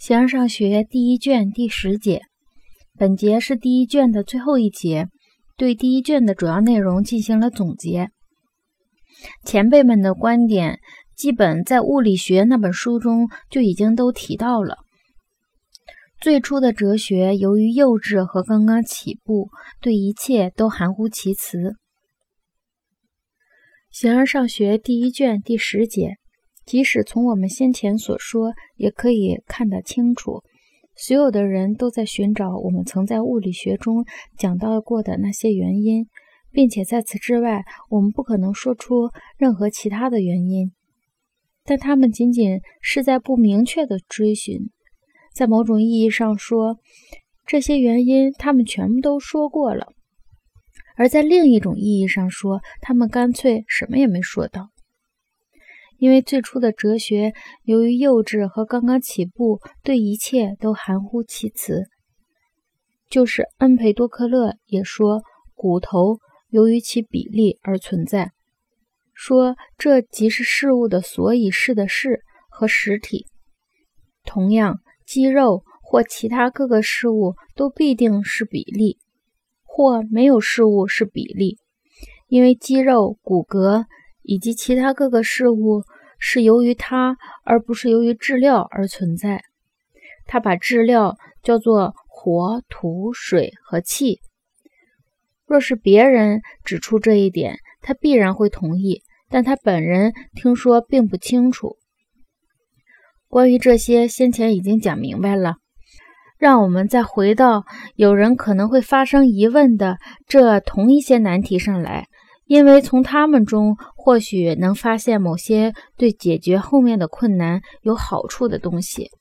形而上学第一卷第十节，本节是第一卷的最后一节，对第一卷的主要内容进行了总结。前辈们的观点，基本在《物理学》那本书中就已经都提到了。最初的哲学由于幼稚和刚刚起步，对一切都含糊其辞。形而上学第一卷第十节。即使从我们先前所说，也可以看得清楚，所有的人都在寻找我们曾在物理学中讲到过的那些原因，并且在此之外，我们不可能说出任何其他的原因。但他们仅仅是在不明确的追寻。在某种意义上说，这些原因他们全部都说过了；而在另一种意义上说，他们干脆什么也没说到。因为最初的哲学由于幼稚和刚刚起步，对一切都含糊其辞。就是恩培多克勒也说，骨头由于其比例而存在，说这即是事物的所以是的事和实体。同样，肌肉或其他各个事物都必定是比例，或没有事物是比例，因为肌肉、骨骼。以及其他各个事物是由于它而不是由于质料而存在。他把质料叫做火、土、水和气。若是别人指出这一点，他必然会同意，但他本人听说并不清楚。关于这些，先前已经讲明白了。让我们再回到有人可能会发生疑问的这同一些难题上来。因为从他们中或许能发现某些对解决后面的困难有好处的东西。